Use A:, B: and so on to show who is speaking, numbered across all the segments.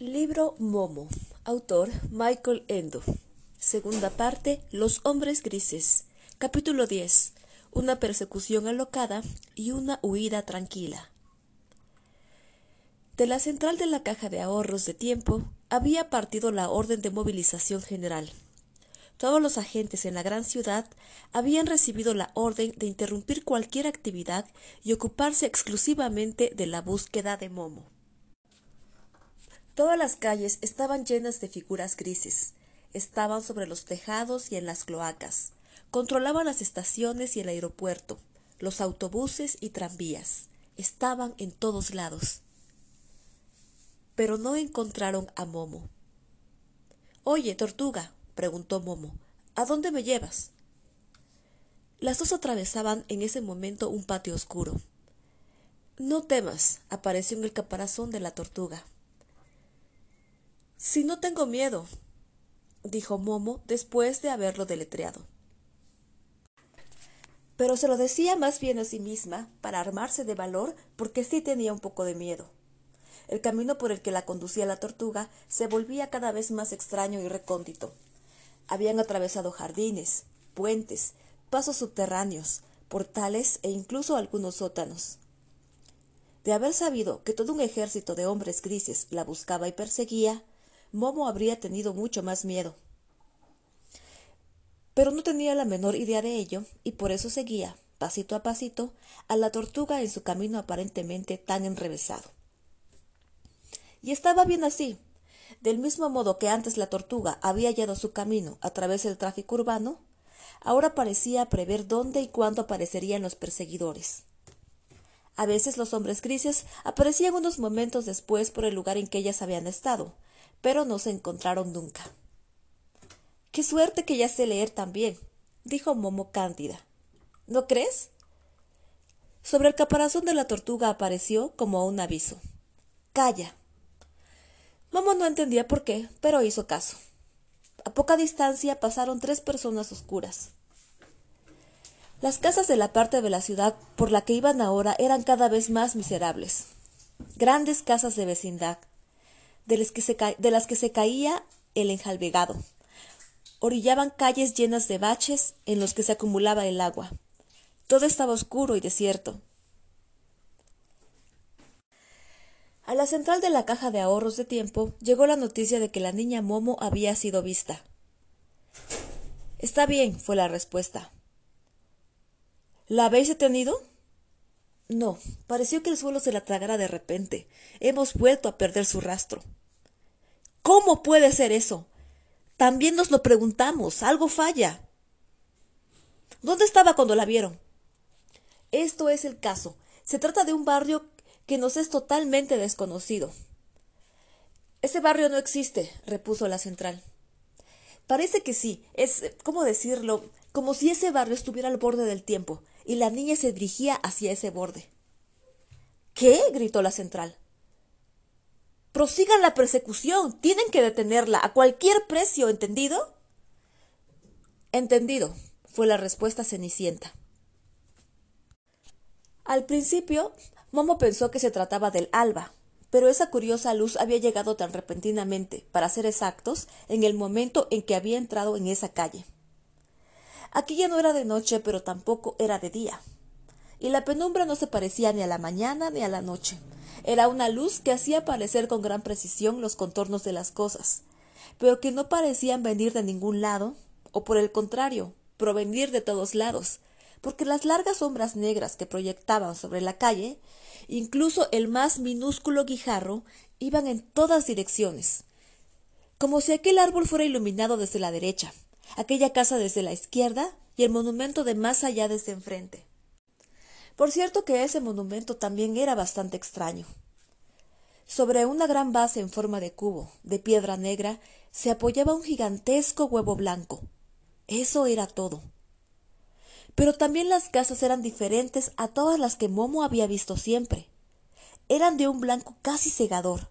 A: Libro Momo. Autor Michael Endo. Segunda parte. Los hombres grises. Capítulo 10. Una persecución alocada y una huida tranquila. De la central de la caja de ahorros de tiempo había partido la orden de movilización general. Todos los agentes en la gran ciudad habían recibido la orden de interrumpir cualquier actividad y ocuparse exclusivamente de la búsqueda de Momo. Todas las calles estaban llenas de figuras grises. Estaban sobre los tejados y en las cloacas. Controlaban las estaciones y el aeropuerto, los autobuses y tranvías. Estaban en todos lados. Pero no encontraron a Momo. Oye, tortuga, preguntó Momo, ¿a dónde me llevas? Las dos atravesaban en ese momento un patio oscuro. No temas, apareció en el caparazón de la tortuga. Si no tengo miedo, dijo Momo después de haberlo deletreado. Pero se lo decía más bien a sí misma para armarse de valor porque sí tenía un poco de miedo. El camino por el que la conducía la tortuga se volvía cada vez más extraño y recóndito. Habían atravesado jardines, puentes, pasos subterráneos, portales e incluso algunos sótanos. De haber sabido que todo un ejército de hombres grises la buscaba y perseguía, Momo habría tenido mucho más miedo. Pero no tenía la menor idea de ello, y por eso seguía, pasito a pasito, a la tortuga en su camino aparentemente tan enrevesado. Y estaba bien así. Del mismo modo que antes la tortuga había hallado su camino a través del tráfico urbano, ahora parecía prever dónde y cuándo aparecerían los perseguidores. A veces los hombres grises aparecían unos momentos después por el lugar en que ellas habían estado, pero no se encontraron nunca. Qué suerte que ya sé leer también, dijo Momo cándida. ¿No crees? Sobre el caparazón de la tortuga apareció como un aviso. Calla. Momo no entendía por qué, pero hizo caso. A poca distancia pasaron tres personas oscuras. Las casas de la parte de la ciudad por la que iban ahora eran cada vez más miserables. Grandes casas de vecindad, de las que se, caía el enjalbegado. Orillaban calles llenas de baches en los que se acumulaba el agua. Todo estaba oscuro y desierto. A la central de la caja de ahorros de tiempo llegó la noticia de que la niña Momo había sido vista. Está bien, fue la respuesta. ¿La habéis detenido? No, pareció que el suelo se la tragara de repente. Hemos vuelto a perder su rastro. ¿Cómo puede ser eso? También nos lo preguntamos. Algo falla. ¿Dónde estaba cuando la vieron? Esto es el caso. Se trata de un barrio que nos es totalmente desconocido. Ese barrio no existe, repuso la central. Parece que sí. Es, ¿cómo decirlo? Como si ese barrio estuviera al borde del tiempo y la niña se dirigía hacia ese borde. ¿Qué? gritó la central. Prosigan la persecución. Tienen que detenerla a cualquier precio, ¿entendido? Entendido, fue la respuesta cenicienta. Al principio, Momo pensó que se trataba del alba, pero esa curiosa luz había llegado tan repentinamente, para ser exactos, en el momento en que había entrado en esa calle. Aquí ya no era de noche, pero tampoco era de día. Y la penumbra no se parecía ni a la mañana ni a la noche. Era una luz que hacía aparecer con gran precisión los contornos de las cosas, pero que no parecían venir de ningún lado, o por el contrario, provenir de todos lados, porque las largas sombras negras que proyectaban sobre la calle, incluso el más minúsculo guijarro, iban en todas direcciones, como si aquel árbol fuera iluminado desde la derecha, aquella casa desde la izquierda y el monumento de más allá desde enfrente. Por cierto que ese monumento también era bastante extraño. Sobre una gran base en forma de cubo, de piedra negra, se apoyaba un gigantesco huevo blanco. Eso era todo. Pero también las casas eran diferentes a todas las que Momo había visto siempre. Eran de un blanco casi cegador.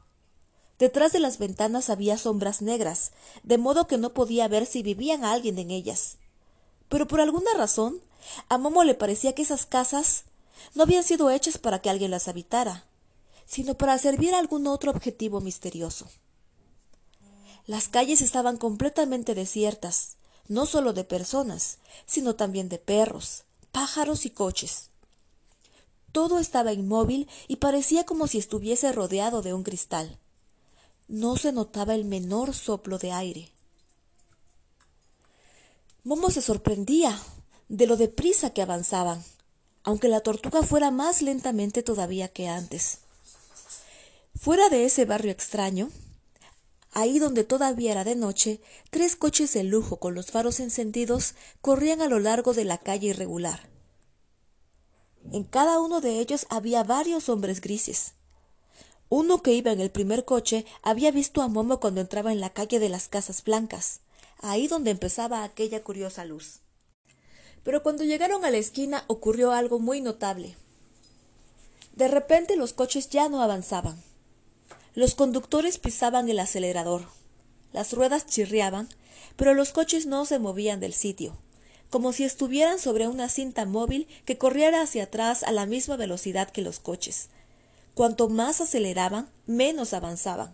A: Detrás de las ventanas había sombras negras, de modo que no podía ver si vivían alguien en ellas. Pero por alguna razón, a Momo le parecía que esas casas no habían sido hechas para que alguien las habitara, sino para servir a algún otro objetivo misterioso. Las calles estaban completamente desiertas, no solo de personas, sino también de perros, pájaros y coches. Todo estaba inmóvil y parecía como si estuviese rodeado de un cristal. No se notaba el menor soplo de aire. Momo se sorprendía de lo deprisa que avanzaban, aunque la tortuga fuera más lentamente todavía que antes. Fuera de ese barrio extraño, ahí donde todavía era de noche, tres coches de lujo con los faros encendidos corrían a lo largo de la calle irregular. En cada uno de ellos había varios hombres grises. Uno que iba en el primer coche había visto a Momo cuando entraba en la calle de las Casas Blancas, ahí donde empezaba aquella curiosa luz. Pero cuando llegaron a la esquina ocurrió algo muy notable. De repente los coches ya no avanzaban. Los conductores pisaban el acelerador. Las ruedas chirriaban, pero los coches no se movían del sitio como si estuvieran sobre una cinta móvil que corriera hacia atrás a la misma velocidad que los coches. Cuanto más aceleraban, menos avanzaban.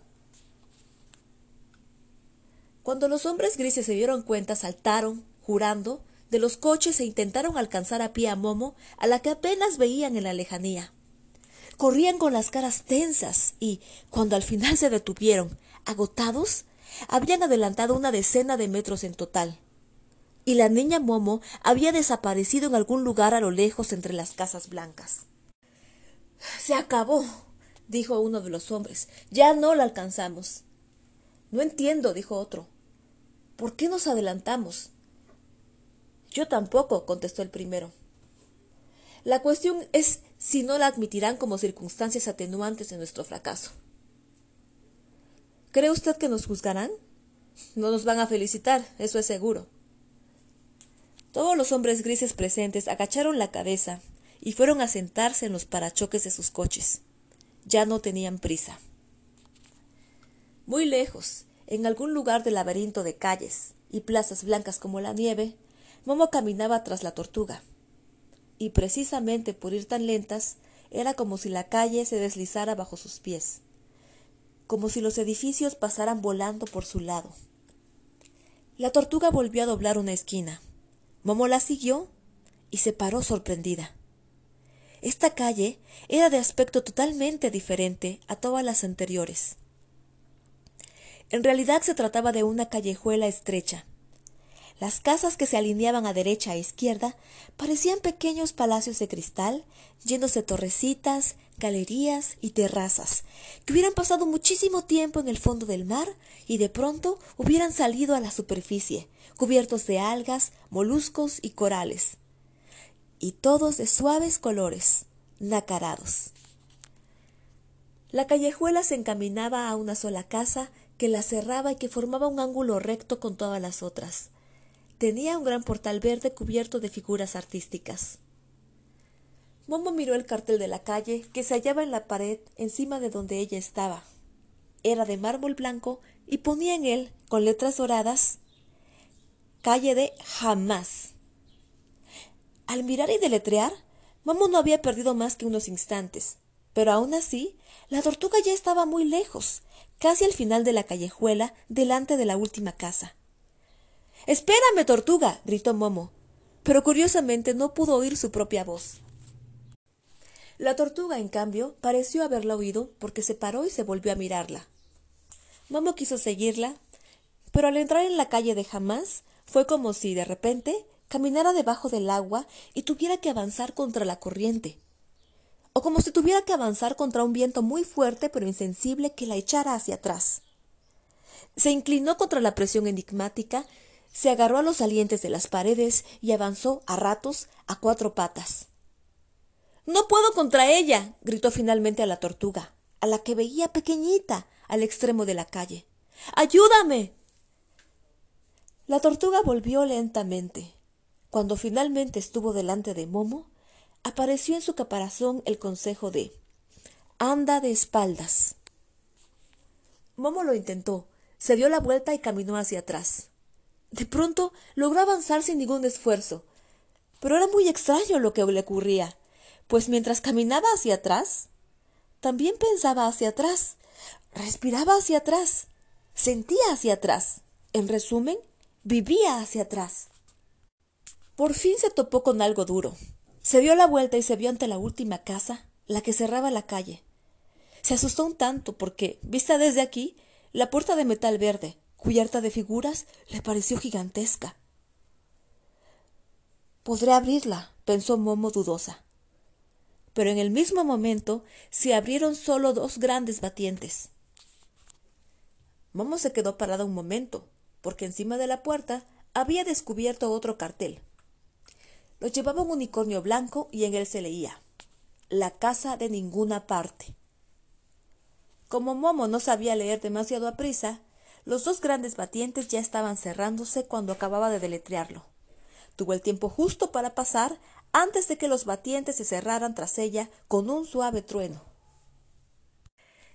A: Cuando los hombres grises se dieron cuenta, saltaron, jurando, de los coches e intentaron alcanzar a pie a Momo, a la que apenas veían en la lejanía. Corrían con las caras tensas y, cuando al final se detuvieron, agotados, habían adelantado una decena de metros en total y la niña Momo había desaparecido en algún lugar a lo lejos entre las casas blancas. Se acabó, dijo uno de los hombres. Ya no la alcanzamos. No entiendo, dijo otro. ¿Por qué nos adelantamos? Yo tampoco, contestó el primero. La cuestión es si no la admitirán como circunstancias atenuantes de nuestro fracaso. ¿Cree usted que nos juzgarán? No nos van a felicitar, eso es seguro. Todos los hombres grises presentes agacharon la cabeza y fueron a sentarse en los parachoques de sus coches. Ya no tenían prisa. Muy lejos, en algún lugar del laberinto de calles y plazas blancas como la nieve, Momo caminaba tras la tortuga. Y precisamente por ir tan lentas, era como si la calle se deslizara bajo sus pies, como si los edificios pasaran volando por su lado. La tortuga volvió a doblar una esquina. Momo la siguió y se paró sorprendida. Esta calle era de aspecto totalmente diferente a todas las anteriores. En realidad se trataba de una callejuela estrecha. Las casas que se alineaban a derecha e izquierda parecían pequeños palacios de cristal llenos de torrecitas, galerías y terrazas, que hubieran pasado muchísimo tiempo en el fondo del mar y de pronto hubieran salido a la superficie, cubiertos de algas, moluscos y corales, y todos de suaves colores, nacarados. La callejuela se encaminaba a una sola casa que la cerraba y que formaba un ángulo recto con todas las otras. Tenía un gran portal verde cubierto de figuras artísticas. Momo miró el cartel de la calle que se hallaba en la pared encima de donde ella estaba. Era de mármol blanco y ponía en él, con letras doradas, calle de jamás. Al mirar y deletrear, Momo no había perdido más que unos instantes, pero aún así, la tortuga ya estaba muy lejos, casi al final de la callejuela, delante de la última casa. Espérame, tortuga. gritó Momo, pero curiosamente no pudo oír su propia voz. La tortuga, en cambio, pareció haberla oído porque se paró y se volvió a mirarla. Momo quiso seguirla, pero al entrar en la calle de jamás, fue como si, de repente, caminara debajo del agua y tuviera que avanzar contra la corriente, o como si tuviera que avanzar contra un viento muy fuerte pero insensible que la echara hacia atrás. Se inclinó contra la presión enigmática, se agarró a los salientes de las paredes y avanzó a ratos a cuatro patas. No puedo contra ella. gritó finalmente a la tortuga, a la que veía pequeñita al extremo de la calle. Ayúdame. La tortuga volvió lentamente. Cuando finalmente estuvo delante de Momo, apareció en su caparazón el consejo de Anda de espaldas. Momo lo intentó, se dio la vuelta y caminó hacia atrás. De pronto logró avanzar sin ningún esfuerzo, pero era muy extraño lo que le ocurría, pues mientras caminaba hacia atrás, también pensaba hacia atrás, respiraba hacia atrás, Sentía hacia atrás. En resumen, vivía hacia atrás. Por fin se topó con algo duro. Se dio la vuelta y se vio ante la última casa, la que cerraba la calle. Se asustó un tanto porque, vista desde aquí, la puerta de metal verde, cubierta de figuras, le pareció gigantesca. Podré abrirla, pensó Momo dudosa. Pero en el mismo momento se abrieron solo dos grandes batientes. Momo se quedó parada un momento, porque encima de la puerta había descubierto otro cartel. Lo llevaba un unicornio blanco y en él se leía La casa de ninguna parte. Como Momo no sabía leer demasiado a prisa, los dos grandes batientes ya estaban cerrándose cuando acababa de deletrearlo. Tuvo el tiempo justo para pasar antes de que los batientes se cerraran tras ella con un suave trueno.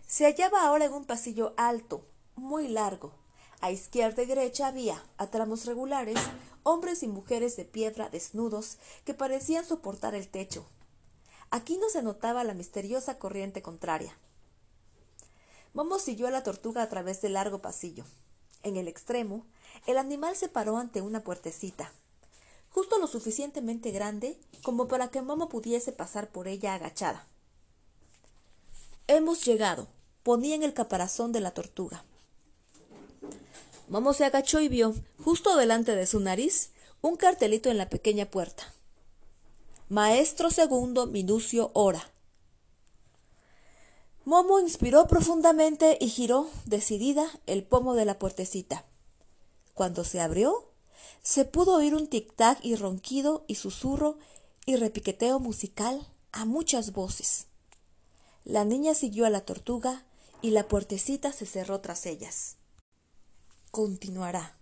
A: Se hallaba ahora en un pasillo alto, muy largo. A izquierda y derecha había, a tramos regulares, hombres y mujeres de piedra desnudos que parecían soportar el techo. Aquí no se notaba la misteriosa corriente contraria. Momo siguió a la tortuga a través del largo pasillo. En el extremo, el animal se paró ante una puertecita, justo lo suficientemente grande como para que Momo pudiese pasar por ella agachada. Hemos llegado, ponía en el caparazón de la tortuga. Momo se agachó y vio, justo delante de su nariz, un cartelito en la pequeña puerta. Maestro segundo Minucio Hora. Momo inspiró profundamente y giró, decidida, el pomo de la puertecita. Cuando se abrió, se pudo oír un tic-tac y ronquido y susurro y repiqueteo musical a muchas voces. La niña siguió a la tortuga y la puertecita se cerró tras ellas. Continuará.